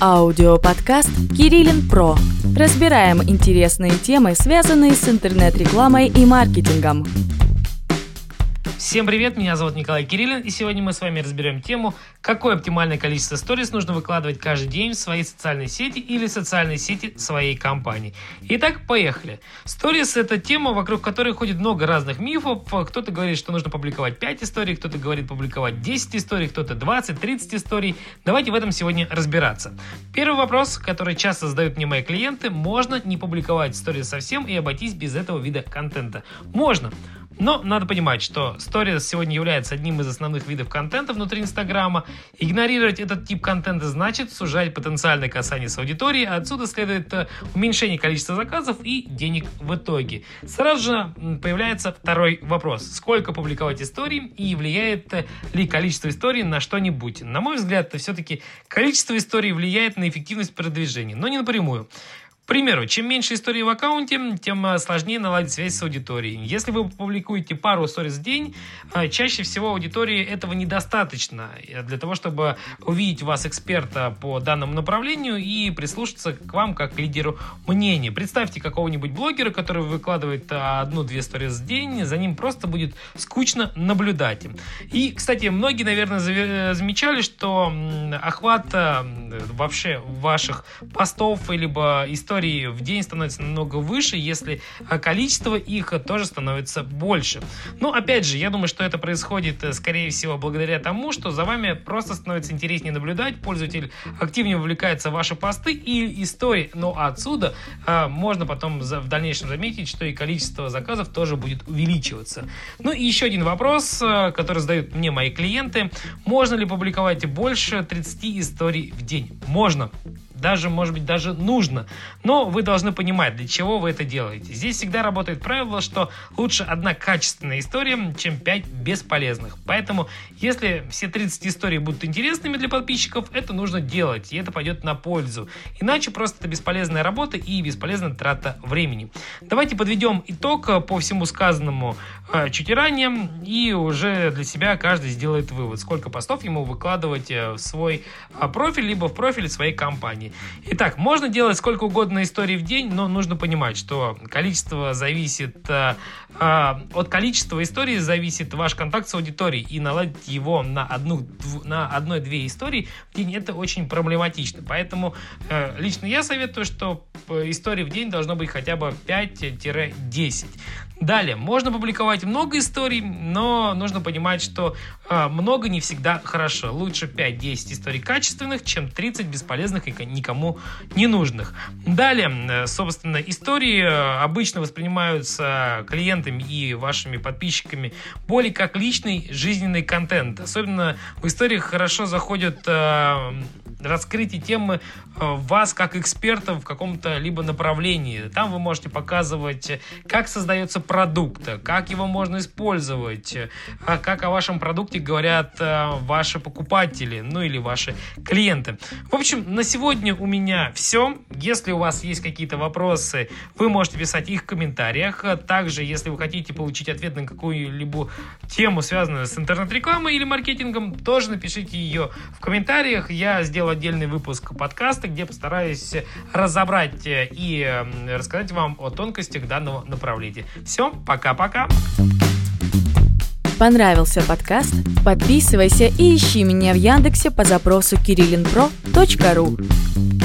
Аудиоподкаст «Кириллин Про». Разбираем интересные темы, связанные с интернет-рекламой и маркетингом. Всем привет, меня зовут Николай Кириллин, и сегодня мы с вами разберем тему, какое оптимальное количество сторис нужно выкладывать каждый день в свои социальные сети или социальные сети своей компании. Итак, поехали. Сторис – это тема, вокруг которой ходит много разных мифов. Кто-то говорит, что нужно публиковать 5 историй, кто-то говорит публиковать 10 историй, кто-то 20-30 историй. Давайте в этом сегодня разбираться. Первый вопрос, который часто задают мне мои клиенты, можно не публиковать сторис совсем и обойтись без этого вида контента? Можно. Но надо понимать, что Stories сегодня является одним из основных видов контента внутри Инстаграма. Игнорировать этот тип контента значит сужать потенциальное касание с аудиторией, а отсюда следует э, уменьшение количества заказов и денег в итоге. Сразу же появляется второй вопрос. Сколько публиковать истории и влияет э, ли количество историй на что-нибудь? На мой взгляд, все-таки количество историй влияет на эффективность продвижения, но не напрямую примеру, чем меньше историй в аккаунте, тем э, сложнее наладить связь с аудиторией. Если вы публикуете пару сториз в день, э, чаще всего аудитории этого недостаточно э, для того, чтобы увидеть вас эксперта по данному направлению и прислушаться к вам как к лидеру мнения. Представьте какого-нибудь блогера, который выкладывает одну-две сториз в день, за ним просто будет скучно наблюдать. И, кстати, многие, наверное, замечали, что охват вообще ваших постов либо историй историй в день становится намного выше, если а, количество их тоже становится больше. Но опять же, я думаю, что это происходит, э, скорее всего, благодаря тому, что за вами просто становится интереснее наблюдать, пользователь активнее вовлекается в ваши посты и истории. Но отсюда а, можно потом в дальнейшем заметить, что и количество заказов тоже будет увеличиваться. Ну и еще один вопрос, э, который задают мне мои клиенты. Можно ли публиковать больше 30 историй в день? Можно даже, может быть, даже нужно. Но вы должны понимать, для чего вы это делаете. Здесь всегда работает правило, что лучше одна качественная история, чем 5 бесполезных. Поэтому, если все 30 историй будут интересными для подписчиков, это нужно делать, и это пойдет на пользу. Иначе просто это бесполезная работа и бесполезная трата времени. Давайте подведем итог по всему сказанному э, чуть ранее, и уже для себя каждый сделает вывод, сколько постов ему выкладывать э, в свой э, профиль, либо в профиль своей компании. Итак, можно делать сколько угодно историй в день, но нужно понимать, что количество зависит э, э, от количества историй зависит ваш контакт с аудиторией и наладить его на одну на одной-две истории в день это очень проблематично. Поэтому э, лично я советую, что э, историй в день должно быть хотя бы 5-10. Далее, можно публиковать много историй, но нужно понимать, что э, много не всегда хорошо. Лучше 5-10 историй качественных, чем 30 бесполезных и никому не нужных. Далее, э, собственно, истории э, обычно воспринимаются клиентами и вашими подписчиками более как личный жизненный контент. Особенно в историях хорошо заходят э, раскрытие темы э, вас как эксперта в каком-то либо направлении. Там вы можете показывать, как создается продукт, как его можно использовать, а как о вашем продукте говорят э, ваши покупатели, ну или ваши клиенты. В общем, на сегодня у меня все. Если у вас есть какие-то вопросы, вы можете писать их в комментариях. Также, если вы хотите получить ответ на какую-либо тему, связанную с интернет-рекламой или маркетингом, тоже напишите ее в комментариях. Я сделаю отдельный выпуск подкаста, где постараюсь разобрать и рассказать вам о тонкостях данного направления. Все, пока-пока. Понравился подкаст? Подписывайся и ищи меня в Яндексе по запросу kirillinpro.ru